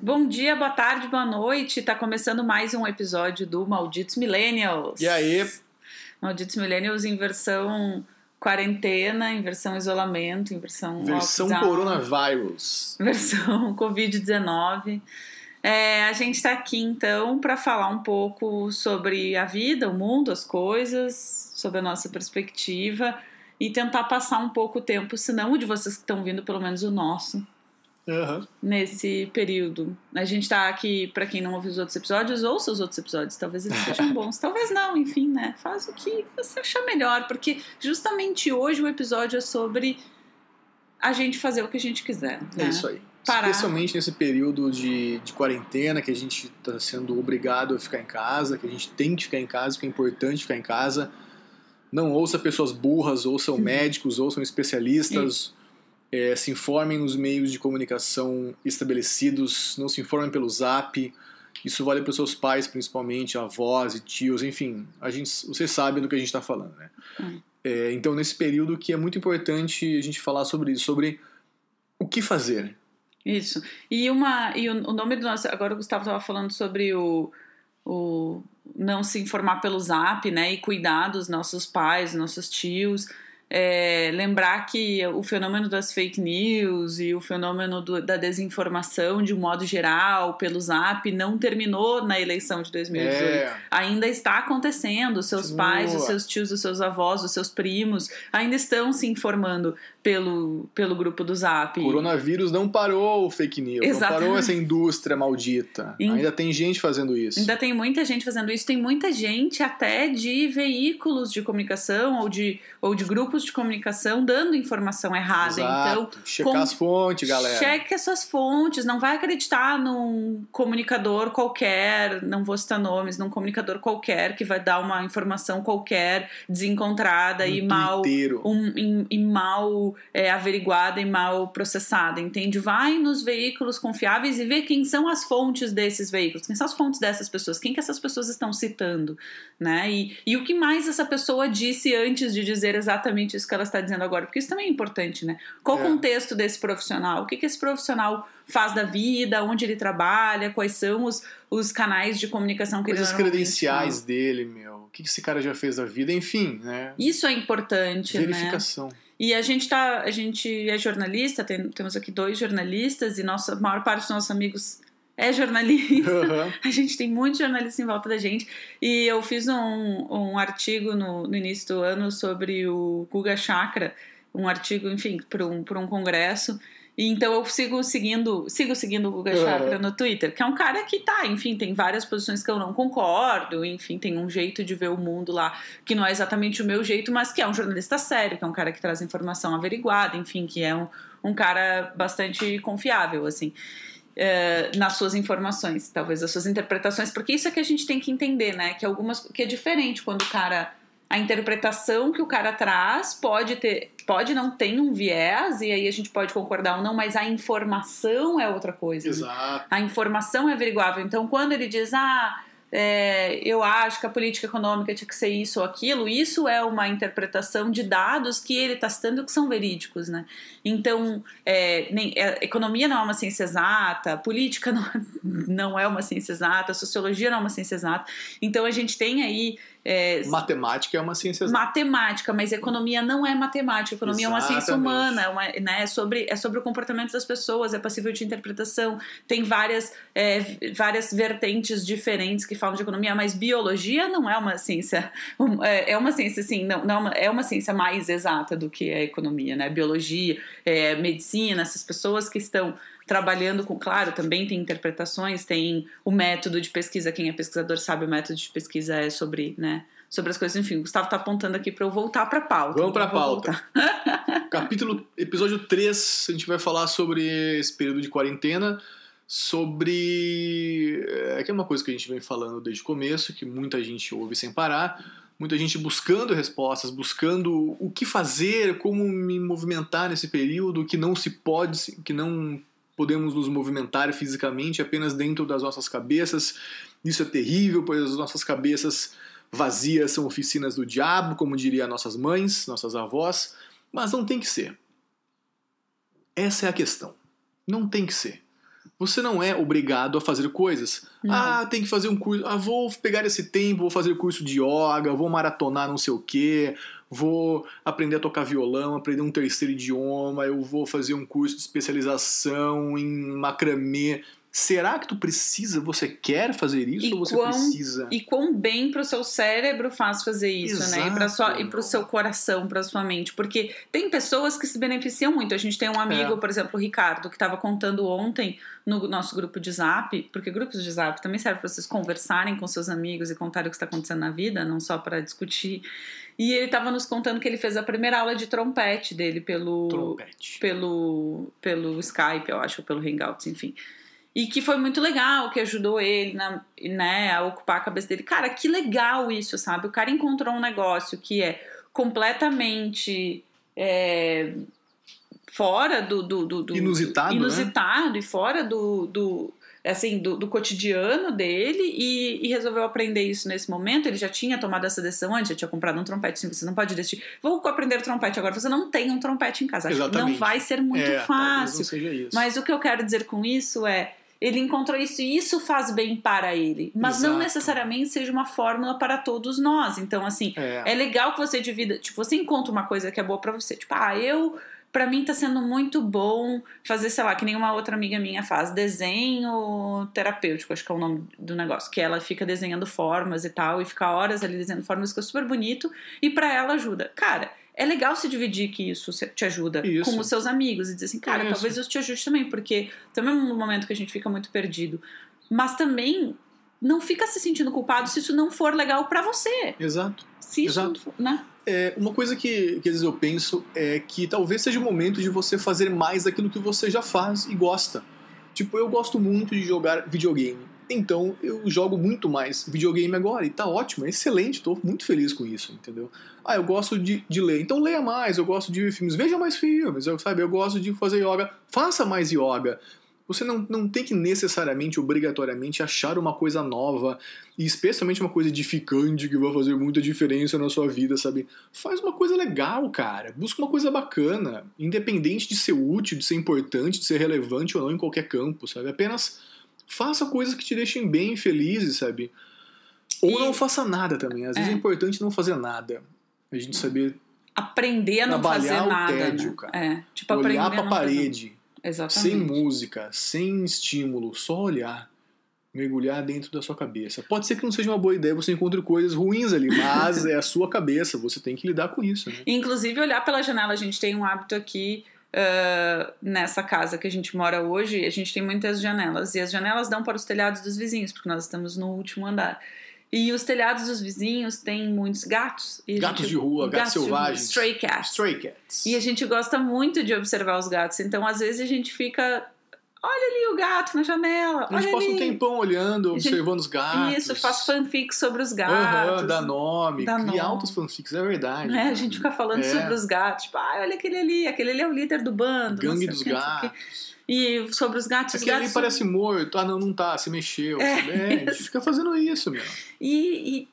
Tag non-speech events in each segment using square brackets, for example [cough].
Bom dia, boa tarde, boa noite. Tá começando mais um episódio do Malditos Millennials. E aí? Malditos Millennials em versão quarentena, em versão isolamento, em versão Versão lockdown, coronavírus. [laughs] versão Covid-19. É, a gente está aqui então para falar um pouco sobre a vida, o mundo, as coisas, sobre a nossa perspectiva e tentar passar um pouco o tempo, se não o de vocês que estão vindo, pelo menos o nosso, Aham. nesse período. A gente tá aqui, pra quem não ouviu os outros episódios, ouça os outros episódios. Talvez eles sejam [laughs] bons, talvez não, enfim, né? Faz o que você achar melhor, porque justamente hoje o episódio é sobre a gente fazer o que a gente quiser. É né? isso aí. Parar. Especialmente nesse período de, de quarentena, que a gente está sendo obrigado a ficar em casa, que a gente tem que ficar em casa, que é importante ficar em casa. Não ouça pessoas burras, ouçam médicos, ouçam especialistas. É, se informem nos meios de comunicação estabelecidos, não se informem pelo zap. Isso vale para os seus pais, principalmente, avós e tios, enfim. A gente, vocês sabem do que a gente está falando, né? Hum. É, então, nesse período que é muito importante a gente falar sobre isso, sobre o que fazer. Isso. E, uma, e o, o nome do nosso. Agora o Gustavo estava falando sobre o, o não se informar pelo zap, né? E cuidar dos nossos pais, nossos tios. É, lembrar que o fenômeno das fake news e o fenômeno do- da desinformação de um modo geral pelo zap não terminou na eleição de 2018 É, ainda está acontecendo. Os seus Continua. pais, os seus tios, os seus avós, os seus primos ainda estão se informando pelo, pelo grupo do Zap. coronavírus não parou o fake news, Exatamente. não parou essa indústria maldita. Em- Ainda tem gente fazendo isso. Ainda tem muita gente fazendo isso, tem muita gente até de veículos de comunicação ou de, ou de grupos de comunicação dando informação errada. Então, Exato. Checar com- as fontes, galera. Cheque as suas fontes, não vai acreditar num comunicador qualquer, não vou citar nomes, num comunicador qualquer que vai dar uma informação qualquer, desencontrada e Um mal tuiteiro. um, e, e mal é, averiguada e mal processada, entende? Vai nos veículos confiáveis e vê quem são as fontes desses veículos, quem são as fontes dessas pessoas, quem que essas pessoas estão citando, né? E, e o que mais essa pessoa disse antes de dizer exatamente isso que ela está dizendo agora, porque isso também é importante, né? Qual o É. contexto desse profissional? O que, que esse profissional faz da vida? Onde ele trabalha? Quais são os, os canais de comunicação que Coisas ele normalmente credenciais fala? dele, meu. O que que esse cara já fez da vida? Enfim, né? Isso é importante, né? Verificação. E a gente tá, a gente é jornalista, tem- temos aqui dois jornalistas e nossa a maior parte dos nossos amigos é jornalista. Aham. [laughs] A gente tem muitos jornalistas em volta da gente. E eu fiz um, um artigo no, no início do ano sobre o Guga Chakra, um artigo, enfim, para um, pra um congresso. E então eu sigo seguindo, sigo seguindo o Guga Uhum. Chakra no Twitter, que é um cara que tá, enfim, tem várias posições que eu não concordo, enfim, tem um jeito de ver o mundo lá que não é exatamente o meu jeito, mas que é um jornalista sério, que é um cara que traz informação averiguada, enfim, que é um, um cara bastante confiável, assim eh, nas suas informações, talvez as suas interpretações, porque isso é que a gente tem que entender, né? Que algumas que é diferente quando o cara a interpretação que o cara traz pode ter, pode não ter um viés e aí a gente pode concordar ou não, mas a informação é outra coisa. né? Exato. A informação é averiguável. Então, quando ele diz, ah, é, eu acho que a política econômica tinha que ser isso ou aquilo, isso é uma interpretação de dados que ele está citando que são verídicos, né? Então, é, nem, é, economia não é uma ciência exata, política não, [laughs] não é uma ciência exata, sociologia não é uma ciência exata. Então, a gente tem aí é, Matemática é uma ciência exata. matemática, mas economia não é matemática. Economia é uma ciência Exatamente. humana, é, uma, né, é, sobre, é sobre o comportamento das pessoas, é passível de interpretação. Tem várias, é, várias vertentes diferentes que falam de economia, mas biologia não é uma ciência. É, é uma ciência, assim, não, não é uma- é uma ciência mais exata do que a economia, né? Biologia, é, medicina, essas pessoas que estão trabalhando com, claro, também tem interpretações, tem o método de pesquisa, quem é pesquisador sabe, o método de pesquisa é sobre, né, sobre as coisas, enfim, o Gustavo tá apontando aqui para eu voltar para pauta. Vamos pra então pauta. [laughs] Capítulo, episódio 3, a gente vai falar sobre esse período de quarentena, sobre. É, que é uma coisa que a gente vem falando desde o começo, que muita gente ouve sem parar, muita gente buscando respostas, buscando o que fazer, como me movimentar nesse período, que não se pode, que não podemos nos movimentar fisicamente apenas dentro das nossas cabeças. Isso é terrível, pois as nossas cabeças vazias são oficinas do diabo, como diria nossas mães, nossas avós, mas não tem que ser. Essa é a questão. Não tem que ser. Você não é obrigado a fazer coisas. Não. Ah, tem que fazer um curso. Ah, vou pegar esse tempo, vou fazer curso de yoga, vou maratonar não sei o quê, vou aprender a tocar violão, aprender um terceiro idioma, eu vou fazer um curso de especialização em macramê. Será que tu precisa? Você quer fazer isso E ou você quão- precisa? E quão bem pro seu cérebro faz fazer isso, né? E, pra sua, Exato. e pro seu coração, pra sua mente. Porque tem pessoas que se beneficiam muito. A gente tem um amigo, É. por exemplo, o Ricardo, que estava contando ontem no nosso grupo de zap, porque grupos de zap também servem para vocês conversarem com seus amigos e contarem o que está acontecendo na vida, não só para discutir. E ele estava nos contando que ele fez a primeira aula de trompete dele pelo, Trompete. pelo, pelo Skype, eu acho, ou pelo Hangouts, enfim. E que foi muito legal, que ajudou ele na, né, a ocupar a cabeça dele. Cara, que legal isso, sabe? O cara encontrou um negócio que é completamente é, fora do, do, do- do- Inusitado, né? inusitado e fora do, do assim do, do cotidiano dele e, e resolveu aprender isso nesse momento. Ele já tinha tomado essa decisão antes, já tinha comprado um trompete. Assim, você não pode decidir, vou aprender trompete agora. Você não tem um trompete em casa. Que não Exatamente. vai ser muito é, fácil. Não seja isso. Mas o que eu quero dizer com isso é. Ele encontrou isso e isso faz bem para ele. Mas não Exato. necessariamente seja uma fórmula para todos nós. Então, assim, É. é legal que você divida. Tipo, você encontra uma coisa que é boa pra você. Tipo, ah, eu. Pra mim tá sendo muito bom fazer, sei lá, que nenhuma outra amiga minha faz, desenho terapêutico, acho que é o nome do negócio, que ela fica desenhando formas e tal, e fica horas ali desenhando formas, fica super bonito, e pra ela ajuda. Cara, é legal se dividir que isso te ajuda Isso. com os seus amigos e dizer assim, cara, Isso. talvez isso te ajude também, porque também é um momento que a gente fica muito perdido. Mas também não fica se sentindo culpado se isso não for legal pra você. Exato. Se isso, Exato. não for, né? É, uma coisa que, que às vezes eu penso é que talvez seja o momento de você fazer mais daquilo que você já faz e gosta. Tipo, eu gosto muito de jogar videogame. Então eu jogo muito mais videogame agora e tá ótimo, é excelente, tô muito feliz com isso, entendeu? Ah, eu gosto de, de ler, então leia mais, eu gosto de filmes, veja mais filmes, eu, sabe? Eu gosto de fazer yoga, faça mais yoga. Você não, não tem que necessariamente, obrigatoriamente, achar uma coisa nova e especialmente uma coisa edificante que vai fazer muita diferença na sua vida, sabe? Faz uma coisa legal, cara. Busca uma coisa bacana, independente de ser útil, de ser importante, de ser relevante ou não em qualquer campo, sabe? Apenas faça coisas que te deixem bem felizes, sabe? Ou E- não faça nada também. Às vezes É. é importante não fazer nada. A gente saber aprender a não fazer o nada. tédio, né? cara. É, tipo, aprender olhar a não fazer- parede, Exatamente. sem música, sem estímulo, só olhar. Mergulhar dentro da sua cabeça. Pode ser que não seja uma boa ideia, você encontre coisas ruins ali, mas [laughs] é a sua cabeça, você tem que lidar com isso, né? Inclusive, olhar pela janela, a gente tem um hábito aqui ah, nessa casa que a gente mora hoje, a gente tem muitas janelas. E as janelas dão para os telhados dos vizinhos, porque nós estamos no último andar. E os telhados dos vizinhos têm muitos gatos. Gatos gente- de rua, gatos rua, selvagens. stray cats. Stray Cats. E a gente gosta muito de observar os gatos. Então, às vezes, a gente fica. Olha ali o gato na janela. A gente passa um ali. tempão olhando, A gente- observando os gatos. Isso, faz fanfic sobre os gatos. dá nome, Dá cria nome. altos fanfics, é verdade. né? A gente fica falando É. sobre os gatos, tipo, ah, olha aquele ali, aquele ali é o líder do bando. Gangue dos gatos. E sobre os gatos, os Aquele ali gatos. parece morto. Ah, não, não tá, se mexeu. É? É, a gente fica fazendo isso, meu. E, e,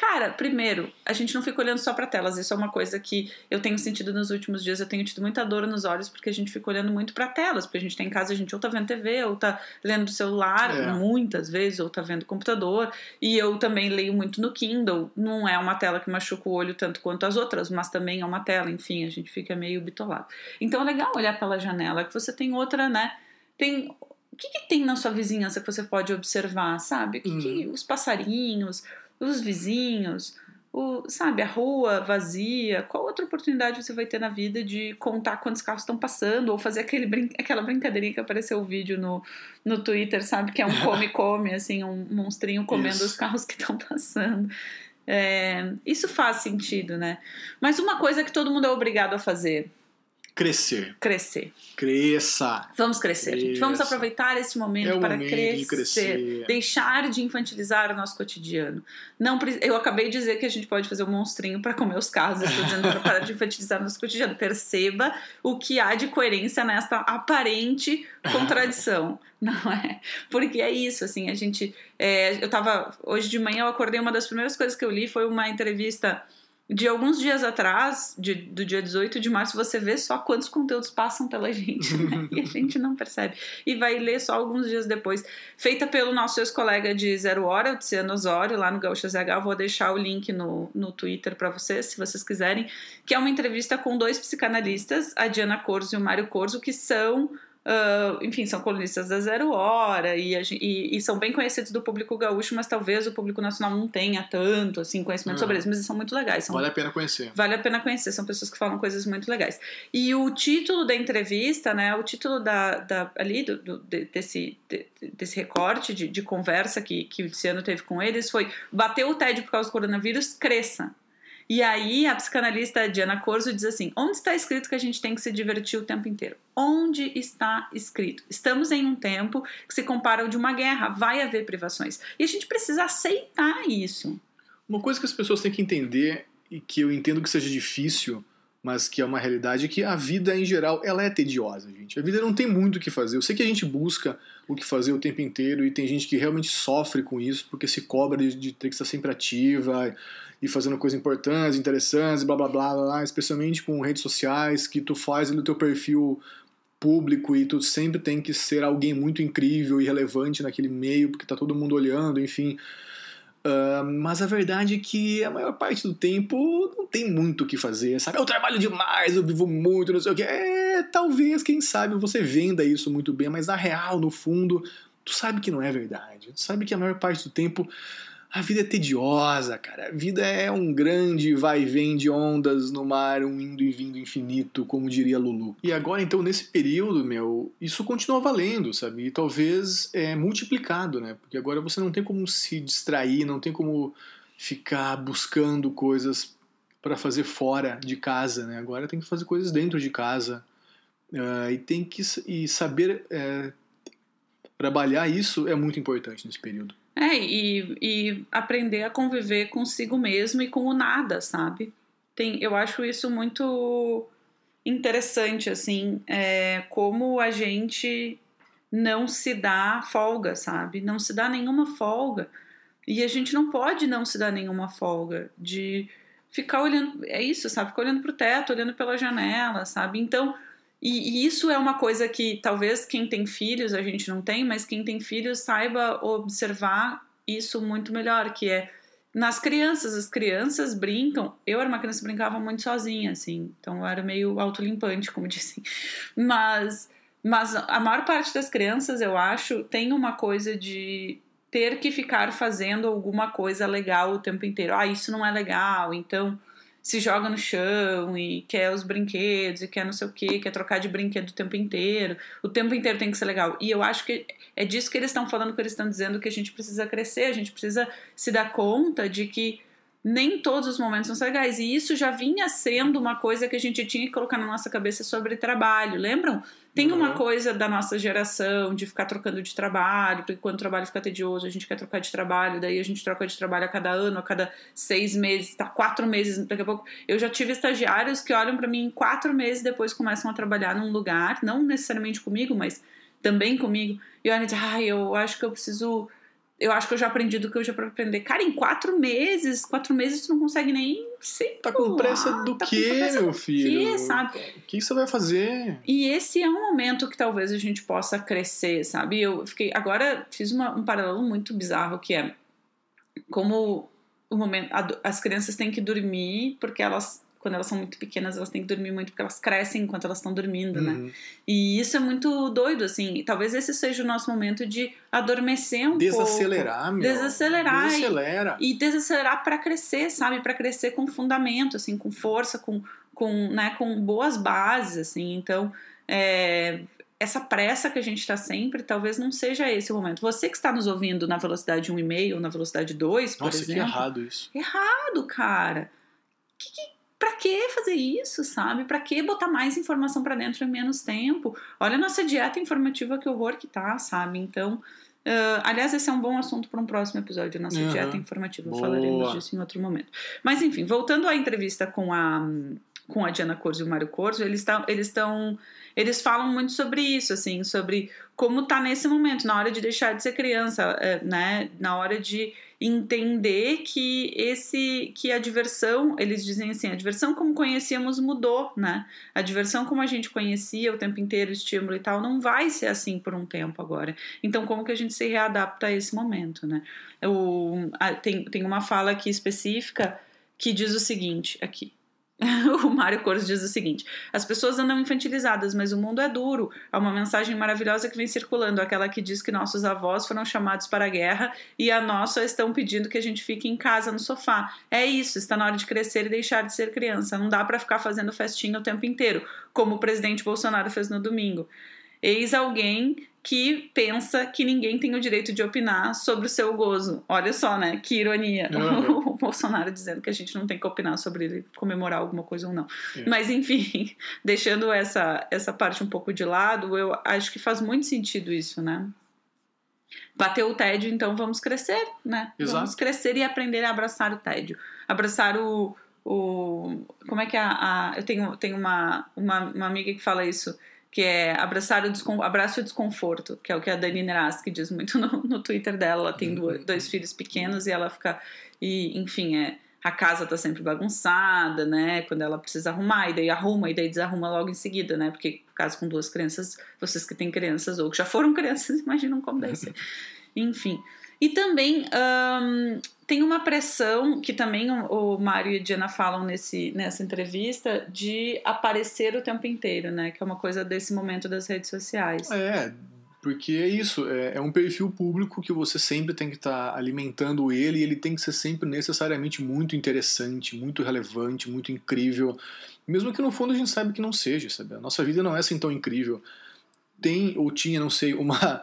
cara, primeiro, a gente não fica olhando só pra telas. Isso é uma coisa que eu tenho sentido nos últimos dias. Eu tenho tido muita dor nos olhos porque a gente fica olhando muito pra telas. Porque a gente tá em casa, a gente ou tá vendo TV, ou tá lendo do celular, É. muitas vezes, ou tá vendo computador. E eu também leio muito no Kindle. Não é uma tela que machuca o olho tanto quanto as outras, mas também é uma tela. Enfim, a gente fica meio bitolado. Então é legal olhar pela janela, que você tem outra, né? Tem. O que, que tem na sua vizinhança que você pode observar, sabe? O que que- os passarinhos, os vizinhos, o, sabe, a rua vazia. Qual outra oportunidade você vai ter na vida de contar quantos carros estão passando ou fazer aquele brin aquela brincadeirinha que apareceu o vídeo no, no Twitter, sabe? Que é um [laughs] come-come, assim, um monstrinho comendo Isso. os carros que estão passando. É, isso faz sentido, né? Mas uma coisa que todo mundo é obrigado a fazer: Crescer. crescer. Cresça. Vamos crescer, gente. Vamos aproveitar esse momento É para momento crescer. de crescer. Deixar de infantilizar o nosso cotidiano. Não, eu acabei de dizer que a gente pode fazer um monstrinho para comer os casos. Estou dizendo para parar de infantilizar o nosso cotidiano. Perceba o que há de coerência nesta aparente contradição. [laughs] Não é? Porque é isso, assim, a gente. é, eu tava. Hoje de manhã eu acordei, uma das primeiras coisas que eu li foi uma entrevista de alguns dias atrás, de, do dia 18 de março, você vê só quantos conteúdos passam pela [laughs] gente, né? E a gente não percebe. E vai ler só alguns dias depois. Feita pelo nosso ex-colega de Zero Hora, Tiziano Osório, lá no Gaúcha ZH. Eu vou deixar o link no, no Twitter para vocês, se vocês quiserem. Que é uma entrevista com dois psicanalistas, a Diana Corzo e o Mário Corzo, que são Uh, enfim, são colunistas da Zero Hora e, e, e, são bem conhecidos do público gaúcho, mas talvez o público nacional não tenha tanto assim, conhecimento uhum. sobre eles, mas eles são muito legais. São, vale a pena conhecer. Vale a pena conhecer, são pessoas que falam coisas muito legais. E o título da entrevista, né, o título da, da ali do, do desse, de, desse recorte de, de conversa que, que o Luciano teve com eles foi Bateu o TED por causa do coronavírus, cresça. E aí a psicanalista Diana Corzo diz assim: onde está escrito que a gente tem que se divertir o tempo inteiro? Onde está escrito? Estamos em um tempo que se compara ao de uma guerra, vai haver privações. E a gente precisa aceitar isso. Uma coisa que as pessoas têm que entender, e que eu entendo que seja difícil, mas que é uma realidade, que a vida em geral ela é tediosa, gente. A vida não tem muito o que fazer. Eu sei que a gente busca o que fazer o tempo inteiro e tem gente que realmente sofre com isso porque se cobra de, de ter que estar sempre ativa e fazendo coisas importantes, interessantes, blá blá blá, blá especialmente com redes sociais, que tu faz no teu perfil público e tu sempre tem que ser alguém muito incrível e relevante naquele meio, porque tá todo mundo olhando, enfim. Uh, mas a verdade é que a maior parte do tempo não tem muito o que fazer, sabe? Eu trabalho demais, eu vivo muito, não sei o que. É, talvez, quem sabe, você venda isso muito bem, mas na real, no fundo, tu sabe que não é verdade. Tu sabe que a maior parte do tempo a vida é tediosa, cara. A vida é um grande vai e vem de ondas no mar, um indo e vindo infinito, como diria Lulu. E agora, então, nesse período, meu, isso continua valendo, sabe? E talvez é multiplicado, né? Porque agora você não tem como se distrair, não tem como ficar buscando coisas para fazer fora de casa, né? Agora tem que fazer coisas dentro de casa. Uh, e tem que e saber é, trabalhar isso é muito importante nesse período. É, e, e aprender a conviver consigo mesmo e com o nada, sabe? Tem, eu acho isso muito interessante, assim, é, como a gente não se dá folga, sabe? Não se dá nenhuma folga. E a gente não pode não se dar nenhuma folga de ficar olhando, é isso, sabe? Ficar olhando pro teto, olhando pela janela, sabe? Então, e, e, isso é uma coisa que talvez quem tem filhos a gente não tem, mas quem tem filhos saiba observar isso muito melhor, que é nas crianças. As crianças brincam. Eu era uma criança que brincava muito sozinha, assim, então eu era meio autolimpante, como [laughs] dizem. Mas, mas a maior parte das crianças, eu acho, tem uma coisa de ter que ficar fazendo alguma coisa legal o tempo inteiro. Ah, isso não é legal, então se joga no chão e quer os brinquedos e quer não sei o que, quer trocar de brinquedo o tempo inteiro. O tempo inteiro tem que ser legal. E eu acho que é disso que eles estão falando, que eles estão dizendo que a gente precisa crescer, a gente precisa se dar conta de que nem todos os momentos são legais. E isso já vinha sendo uma coisa que a gente tinha que colocar na nossa cabeça sobre trabalho. Lembram? Tem uma uhum. coisa da nossa geração de ficar trocando de trabalho, porque quando o trabalho fica tedioso, a gente quer trocar de trabalho, daí a gente troca de trabalho a cada ano, a cada seis meses, tá quatro meses, daqui a pouco. Eu já tive estagiários que olham para mim quatro meses depois começam a trabalhar num lugar, não necessariamente comigo, mas também comigo, e olham e dizem, ah, eu acho que eu preciso eu acho que eu já aprendi do que eu já para aprender. Cara, em quatro meses, quatro meses tu não consegue nem se Tá com pressa do tá pressa meu filho? Quê, sabe? O que você vai fazer? E esse é um momento que talvez a gente possa crescer, sabe? Eu fiquei. Agora fiz uma, um paralelo muito bizarro que é como o momento. as crianças têm que dormir porque elas quando elas são muito pequenas, elas têm que dormir muito porque elas crescem enquanto elas estão dormindo, né? uhum. né? E isso é muito doido, assim. Talvez esse seja o nosso momento de adormecer um desacelerar, pouco. Meu. Desacelerar. Desacelera. E, e desacelerar para crescer, sabe? Para crescer com fundamento, assim, com força, com, com, né, com boas bases, assim. Então, é, essa pressa que a gente está sempre, talvez não seja esse o momento. Você que está nos ouvindo na velocidade 1,5 ou na velocidade 2, por Nossa, exemplo. Nossa, que errado isso. Errado, cara. Que, que, Pra que fazer isso, sabe? Pra que botar mais informação para dentro em menos tempo? Olha a nossa dieta informativa, que horror que tá, sabe? Então, uh, aliás, esse é um bom assunto para um próximo episódio, nossa uhum. dieta informativa. Boa. Falaremos disso em outro momento. Mas, enfim, voltando à entrevista com a com a Diana Corso e o Mário Corso, eles estão eles estão eles falam muito sobre isso, assim, sobre como tá nesse momento, na hora de deixar de ser criança, é, né? Na hora de entender que esse que a diversão, eles dizem assim, a diversão como conhecíamos mudou, né? A diversão como a gente conhecia o tempo inteiro, estímulo e tal, não vai ser assim por um tempo agora. Então, como que a gente se readapta a esse momento, né? Eu, tem, tem uma fala aqui específica que diz o seguinte, aqui. [laughs] o Mário Cores diz o seguinte: as pessoas andam infantilizadas, mas o mundo é duro. Há uma mensagem maravilhosa que vem circulando, aquela que diz que nossos avós foram chamados para a guerra e a nós só estão pedindo que a gente fique em casa no sofá. É isso, está na hora de crescer e deixar de ser criança. Não dá para ficar fazendo festinha o tempo inteiro, como o presidente Bolsonaro fez no domingo. Eis alguém que pensa que ninguém tem o direito de opinar sobre o seu gozo. Olha só, né? Que ironia. Uhum. [laughs] O Bolsonaro dizendo que a gente não tem que opinar sobre ele comemorar alguma coisa ou não. É. Mas, enfim, [laughs] deixando essa, essa parte um pouco de lado, eu acho que faz muito sentido isso, né? Bateu o tédio, então vamos crescer, né? Exato. Vamos crescer e aprender a abraçar o tédio. Abraçar o. o como é que é a. a eu tenho, tenho uma, uma, uma amiga que fala isso que é abraçar o abraço o desconforto, que é o que a Dani Neraski diz muito no, no Twitter dela. Ela tem dois, dois filhos pequenos e ela fica. E, enfim, é, a casa tá sempre bagunçada, né? Quando ela precisa arrumar, e daí arruma, e daí desarruma logo em seguida, né? Porque caso com duas crianças, vocês que têm crianças ou que já foram [laughs] crianças, imaginam como deve ser. Enfim. E também um, tem uma pressão que também o, Mário e a Diana falam nesse, nessa entrevista de aparecer o tempo inteiro, né? Que é uma coisa desse momento das redes sociais. É, porque é isso, é, é um perfil público que você sempre tem que estar tá alimentando ele e ele tem que ser sempre necessariamente muito interessante, muito relevante, muito incrível. Mesmo que no fundo a gente saiba que não seja, sabe? A nossa vida não é assim tão incrível. Tem ou tinha, não sei, uma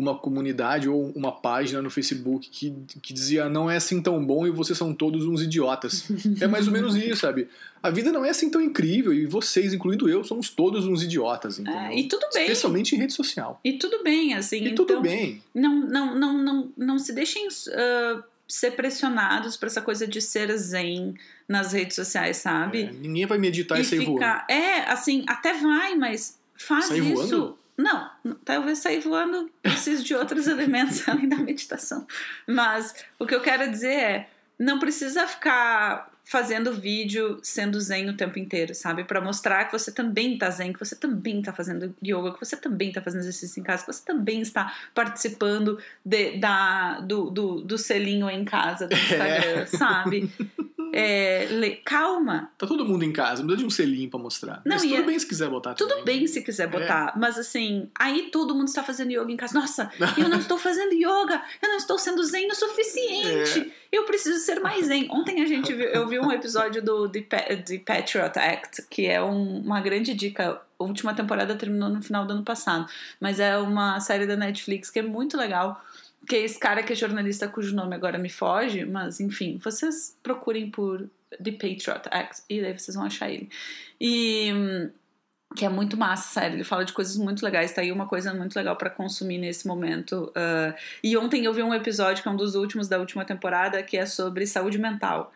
uma comunidade ou uma página no Facebook que, que dizia não é assim tão bom e vocês são todos uns idiotas. é mais ou menos isso, sabe? A vida não é assim tão incrível e vocês, incluindo eu, somos todos uns idiotas, é, entendeu? E tudo bem. Especialmente em rede social. E tudo bem, assim. E então, tudo bem. Não, não, não, não, não se deixem uh, ser pressionados por essa coisa de ser zen nas redes sociais, sabe? É, ninguém vai meditar e, e sair ficar... voando. É, assim, até vai, mas faz Sai isso. Voando? Não, talvez sair voando precise de outros [laughs] elementos além da meditação. Mas o que eu quero dizer é, não precisa ficar fazendo vídeo sendo zen o tempo inteiro, sabe? Para mostrar que você também tá zen, que você também tá fazendo yoga, que você também tá fazendo exercício em casa, que você também está participando de, da, do, do, do selinho em casa do [laughs] Instagram, é. sabe? É, le... calma. Tá todo mundo em casa, não precisa de um selinho pra mostrar. Não, mas tudo é... bem se quiser botar Tudo também, bem né? se quiser botar, é. mas assim, aí todo mundo está fazendo yoga em casa. Nossa, [laughs] eu não estou fazendo yoga, eu não estou sendo zen o suficiente. É. Eu preciso ser mais zen. Ontem a gente viu, eu vi um episódio do The, The Patriot Act, que é um, uma grande dica. A última temporada terminou no final do ano passado, mas é uma série da Netflix que é muito legal que é esse cara que é jornalista cujo nome agora me foge, mas enfim, vocês procurem por The Patriot Act e daí vocês vão achar ele. E que é muito massa, sério. Ele fala de coisas muito legais. Tá aí uma coisa muito legal para consumir nesse momento. Uh, e ontem eu vi um episódio que é um dos últimos da última temporada que é sobre saúde mental.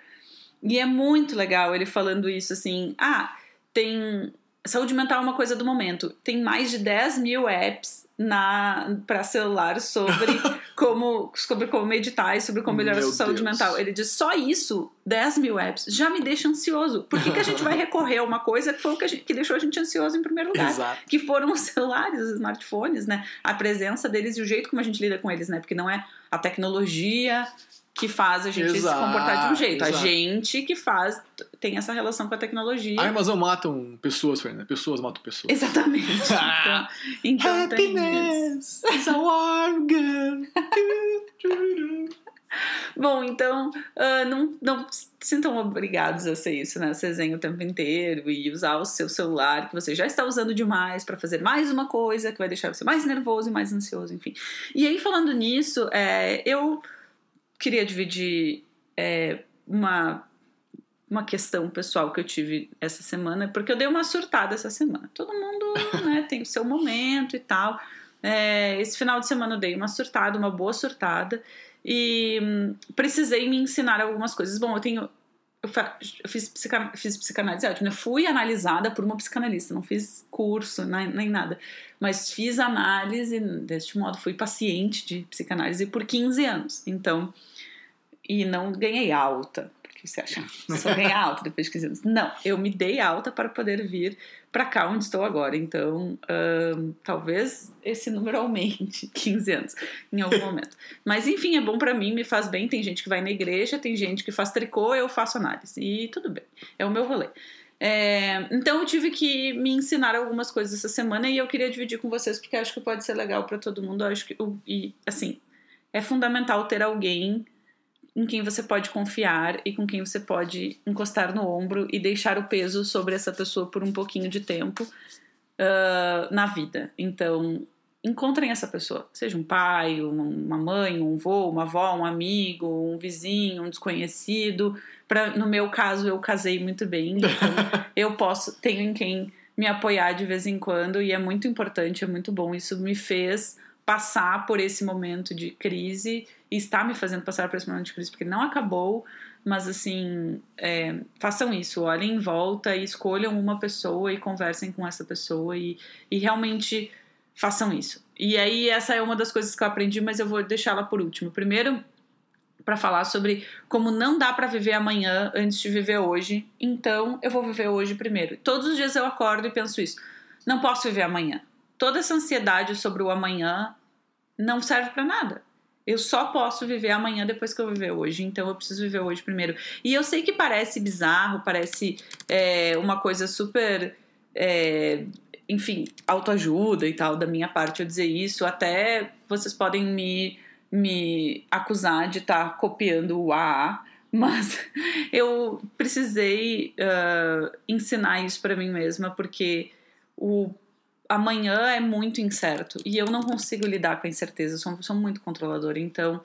E é muito legal ele falando isso assim. Ah, tem. Saúde mental é uma coisa do momento. Tem mais de 10 mil apps na para celular sobre [laughs] como sobre como meditar e sobre como melhorar a sua saúde Deus. mental. Ele diz só isso, 10 mil apps, já me deixa ansioso. Por que, que a gente vai recorrer a uma coisa que foi o que, gente, que deixou a gente ansioso em primeiro lugar? Exato. Que foram os celulares, os smartphones, né? A presença deles e o jeito como a gente lida com eles, né? Porque não é a tecnologia que faz a gente exato, se comportar de um jeito. Exato. A gente que faz, tem essa relação com a tecnologia. Armas não matam pessoas, Fernanda. Pessoas matam pessoas. Exatamente. [laughs] então, então Happiness is a gun. [laughs] Bom, então uh, não, não se sintam obrigados a ser isso, né? Ser zen o tempo inteiro e usar o seu celular que você já está usando demais para fazer mais uma coisa que vai deixar você mais nervoso e mais ansioso, enfim. E aí, falando nisso, é, eu queria dividir é, uma, uma questão pessoal que eu tive essa semana, porque eu dei uma surtada essa semana. Todo mundo [laughs] né, tem o seu momento e tal. É, esse final de semana eu dei uma surtada, uma boa surtada, e hum, precisei me ensinar algumas coisas. Bom, eu tenho eu, fiz, psica, fiz psicanálise, ótimo, né? fui analisada por uma psicanalista, não fiz curso nem, nem nada, mas fiz análise deste modo, fui paciente de psicanálise por 15 anos, então, e não ganhei alta, você acha, só ganhar alta depois de 15 anos. Não, eu me dei alta para poder vir para cá onde estou agora, então talvez esse número aumente 15 anos em algum momento. Mas enfim, é bom para mim, me faz bem. Tem gente que vai na igreja, tem gente que faz tricô, eu faço análise e tudo bem, é o meu rolê. É, então eu tive que me ensinar algumas coisas essa semana e eu queria dividir com vocês porque acho que pode ser legal para todo mundo. Eu acho que e assim é fundamental ter alguém em quem você pode confiar e com quem você pode encostar no ombro e deixar o peso sobre essa pessoa por um pouquinho de tempo uh, na vida. Então, encontrem essa pessoa, seja um pai, uma mãe, um avô, uma avó, um amigo, um vizinho, um desconhecido. Pra, no meu caso, eu casei muito bem, [laughs] então eu posso, tenho em quem me apoiar de vez em quando e é muito importante, é muito bom. Isso me fez passar por esse momento de crise e está me fazendo passar por esse momento de crise porque não acabou, mas assim, é, façam isso, olhem em volta e escolham uma pessoa e conversem com essa pessoa e, e realmente façam isso. E aí, essa é uma das coisas que eu aprendi, mas eu vou deixá-la por último. Primeiro, para falar sobre como não dá para viver amanhã antes de viver hoje, então eu vou viver hoje primeiro. Todos os dias eu acordo e penso isso. Não posso viver amanhã. Toda essa ansiedade sobre o amanhã não serve para nada. Eu só posso viver amanhã depois que eu viver hoje, então eu preciso viver hoje primeiro. E eu sei que parece bizarro, parece é, uma coisa super. É, enfim, autoajuda e tal, da minha parte eu dizer isso. Até vocês podem me, me acusar de estar tá copiando o AA, mas [laughs] eu precisei uh, ensinar isso para mim mesma, porque o amanhã é muito incerto. E eu não consigo lidar com a incerteza, eu sou pessoa muito controladora, então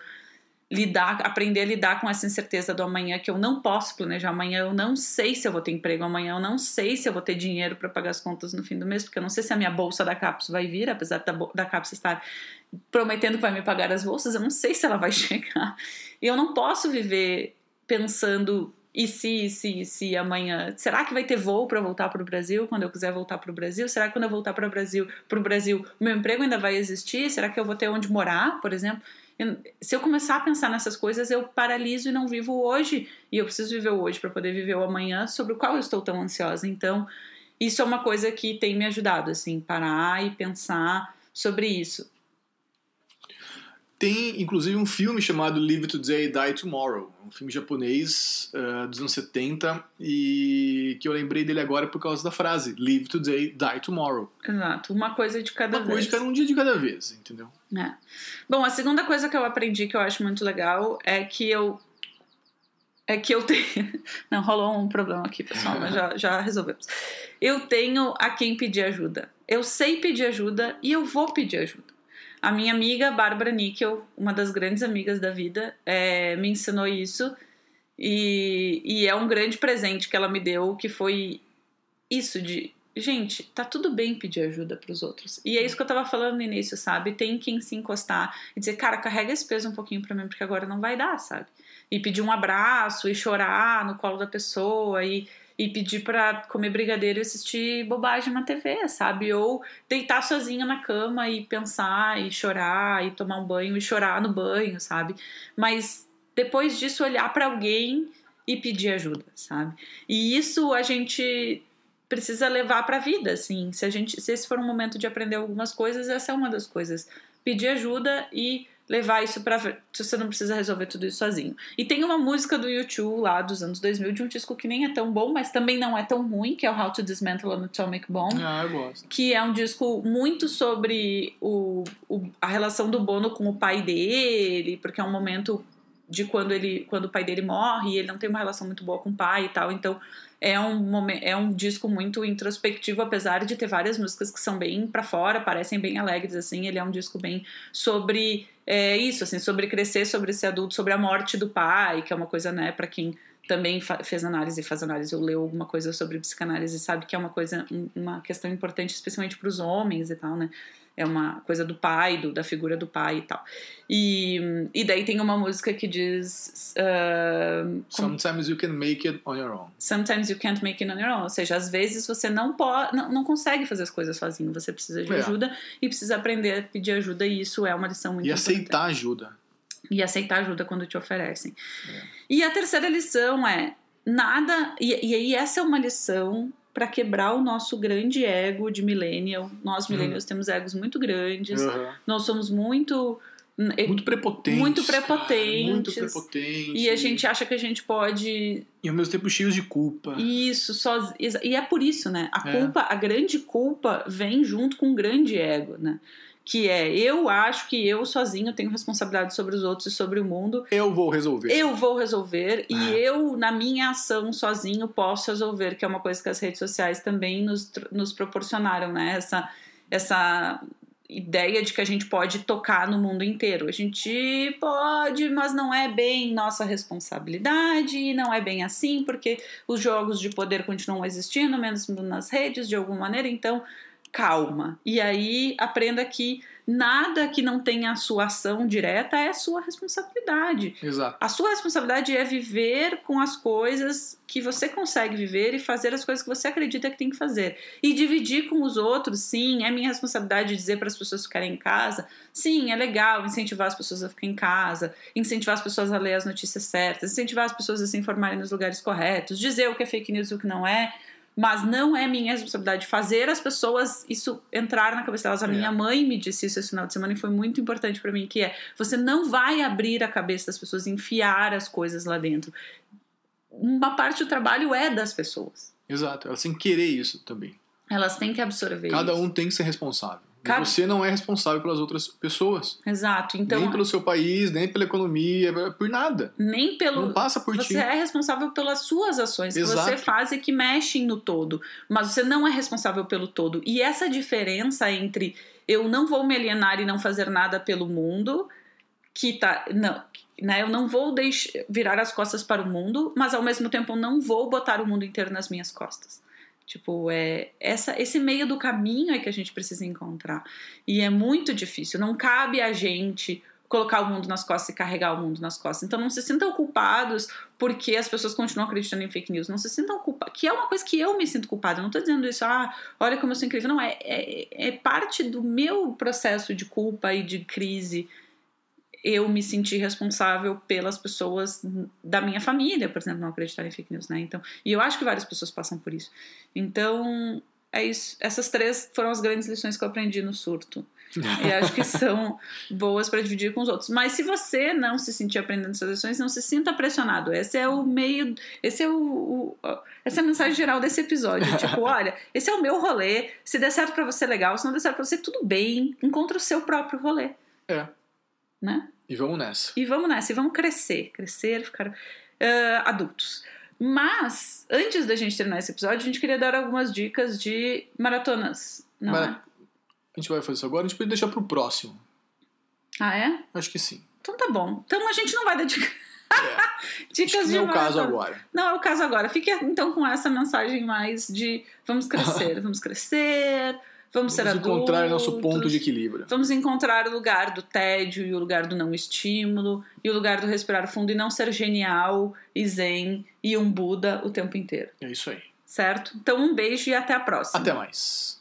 lidar, aprender a lidar com essa incerteza do amanhã que eu não posso planejar. Amanhã, eu não sei se eu vou ter emprego amanhã, eu não sei se eu vou ter dinheiro para pagar as contas no fim do mês, porque eu não sei se a minha bolsa da Caps vai vir, apesar da, da Caps estar prometendo que vai me pagar as bolsas, eu não sei se ela vai [laughs] chegar. E eu não posso viver pensando e se, se, se amanhã, será que vai ter voo para voltar para o Brasil quando eu quiser voltar para o Brasil? Será que quando eu voltar para o Brasil, para o Brasil, meu emprego ainda vai existir? Será que eu vou ter onde morar, por exemplo? Se eu começar a pensar nessas coisas, eu paraliso e não vivo hoje. E eu preciso viver hoje para poder viver o amanhã, sobre o qual eu estou tão ansiosa. Então, isso é uma coisa que tem me ajudado, assim, parar e pensar sobre isso. Tem, inclusive, um filme chamado Live Today, Die Tomorrow. Um filme japonês uh, dos anos 70 e que eu lembrei dele agora por causa da frase Live Today, Die Tomorrow. Exato, uma coisa de cada uma vez. Uma coisa de cada um dia de cada vez, entendeu? É. Bom, a segunda coisa que eu aprendi que eu acho muito legal é que eu é que eu tenho. [laughs] Não, rolou um problema aqui, pessoal, mas já, já resolvemos. Eu tenho a quem pedir ajuda. Eu sei pedir ajuda e eu vou pedir ajuda. A minha amiga Bárbara Níquel, uma das grandes amigas da vida, é, me ensinou isso. E, e é um grande presente que ela me deu, que foi isso de gente, tá tudo bem pedir ajuda para os outros. E é isso que eu tava falando no início, sabe? Tem quem se encostar e dizer, cara, carrega esse peso um pouquinho para mim, porque agora não vai dar, sabe? E pedir um abraço e chorar no colo da pessoa e e pedir para comer brigadeiro e assistir bobagem na TV, sabe? Ou deitar sozinha na cama e pensar e chorar e tomar um banho e chorar no banho, sabe? Mas depois disso olhar para alguém e pedir ajuda, sabe? E isso a gente precisa levar para a vida, assim. Se a gente, se esse for um momento de aprender algumas coisas, essa é uma das coisas. Pedir ajuda e levar isso para você não precisa resolver tudo isso sozinho. E tem uma música do YouTube lá dos anos 2000 de um disco que nem é tão bom, mas também não é tão ruim, que é o How to Dismantle an Atomic Bomb. Ah, eu gosto. Que é um disco muito sobre o, o, a relação do Bono com o pai dele, porque é um momento de quando ele quando o pai dele morre, e ele não tem uma relação muito boa com o pai e tal, então é um é um disco muito introspectivo, apesar de ter várias músicas que são bem para fora, parecem bem alegres assim. Ele é um disco bem sobre é, isso, assim, sobre crescer, sobre ser adulto, sobre a morte do pai, que é uma coisa, né, para quem também fez análise, faz análise ou leu alguma coisa sobre psicanálise, sabe que é uma coisa, uma questão importante, especialmente para os homens e tal, né? É uma coisa do pai, do, da figura do pai e tal. E, e daí tem uma música que diz. Uh, Sometimes you can make it on your own. Sometimes you can't make it on your own. Ou seja, às vezes você não pode, não, não consegue fazer as coisas sozinho. Você precisa de é. ajuda e precisa aprender a pedir ajuda, e isso é uma lição muito e importante. E aceitar ajuda. E aceitar ajuda quando te oferecem. É. E a terceira lição é nada. E, e aí, essa é uma lição para quebrar o nosso grande ego de millennial. Nós uhum. millennials temos egos muito grandes. Uhum. Nós somos muito muito prepotentes. Muito prepotentes. Cara, muito prepotentes. E a gente acha que a gente pode. E ao mesmo tempo cheios de culpa. Isso, só. E é por isso, né? A é. culpa, a grande culpa vem junto com o grande ego, né? Que é eu acho que eu sozinho tenho responsabilidade sobre os outros e sobre o mundo. Eu vou resolver. Eu vou resolver e ah. eu, na minha ação sozinho, posso resolver, que é uma coisa que as redes sociais também nos, nos proporcionaram, né? Essa, essa ideia de que a gente pode tocar no mundo inteiro. A gente pode, mas não é bem nossa responsabilidade, não é bem assim, porque os jogos de poder continuam existindo, mesmo nas redes, de alguma maneira, então calma. E aí aprenda que nada que não tenha a sua ação direta é sua responsabilidade. Exato. A sua responsabilidade é viver com as coisas que você consegue viver e fazer as coisas que você acredita que tem que fazer. E dividir com os outros, sim, é minha responsabilidade dizer para as pessoas ficarem em casa. Sim, é legal incentivar as pessoas a ficar em casa, incentivar as pessoas a ler as notícias certas, incentivar as pessoas a se informarem nos lugares corretos, dizer o que é fake news e o que não é mas não é minha responsabilidade fazer as pessoas isso entrar na cabeça delas. A é. minha mãe me disse isso esse final de semana e foi muito importante para mim, que é, você não vai abrir a cabeça das pessoas, enfiar as coisas lá dentro. Uma parte do trabalho é das pessoas. Exato, elas têm que querer isso também. Elas têm que absorver Cada isso. um tem que ser responsável. Você não é responsável pelas outras pessoas. Exato. Então, nem pelo seu país, nem pela economia, por nada. Nem pelo. Não passa por você ti. Você é responsável pelas suas ações Exato. que você faz e que mexem no todo. Mas você não é responsável pelo todo. E essa diferença entre eu não vou me alienar e não fazer nada pelo mundo, que tá. Não, né, eu não vou deixar, virar as costas para o mundo, mas ao mesmo tempo eu não vou botar o mundo inteiro nas minhas costas. Tipo, é essa, esse meio do caminho é que a gente precisa encontrar. E é muito difícil. Não cabe a gente colocar o mundo nas costas e carregar o mundo nas costas. Então não se sintam culpados porque as pessoas continuam acreditando em fake news. Não se sintam culpados. Que é uma coisa que eu me sinto culpada. Eu não tô dizendo isso, ah, olha como eu sou incrível. Não, é, é, é parte do meu processo de culpa e de crise eu me senti responsável pelas pessoas da minha família, por exemplo, não acreditar em fake news, né? Então, e eu acho que várias pessoas passam por isso. Então, é isso. Essas três foram as grandes lições que eu aprendi no surto. e [laughs] acho que são boas para dividir com os outros. Mas se você não se sentir aprendendo essas lições, não se sinta pressionado. Esse é o meio, esse é o, o essa é a mensagem geral desse episódio. tipo, [laughs] olha, esse é o meu rolê. Se der certo para você, legal. Se não der certo para você, tudo bem. Encontra o seu próprio rolê. É né? E vamos nessa. E vamos nessa, e vamos crescer, crescer, ficar uh, adultos. Mas, antes da gente terminar esse episódio, a gente queria dar algumas dicas de maratonas, não Mar... é? A gente vai fazer isso agora, a gente pode deixar pro próximo. Ah, é? Acho que sim. Então tá bom. Então a gente não vai dar dica... é. [laughs] dicas de não é o caso agora. Não é o caso agora. Fique então com essa mensagem mais de vamos crescer, [laughs] vamos crescer, Vamos, ser adultos. Vamos encontrar nosso ponto de equilíbrio. Vamos encontrar o lugar do tédio e o lugar do não estímulo e o lugar do respirar fundo e não ser genial e zen e um Buda o tempo inteiro. É isso aí. Certo? Então um beijo e até a próxima. Até mais.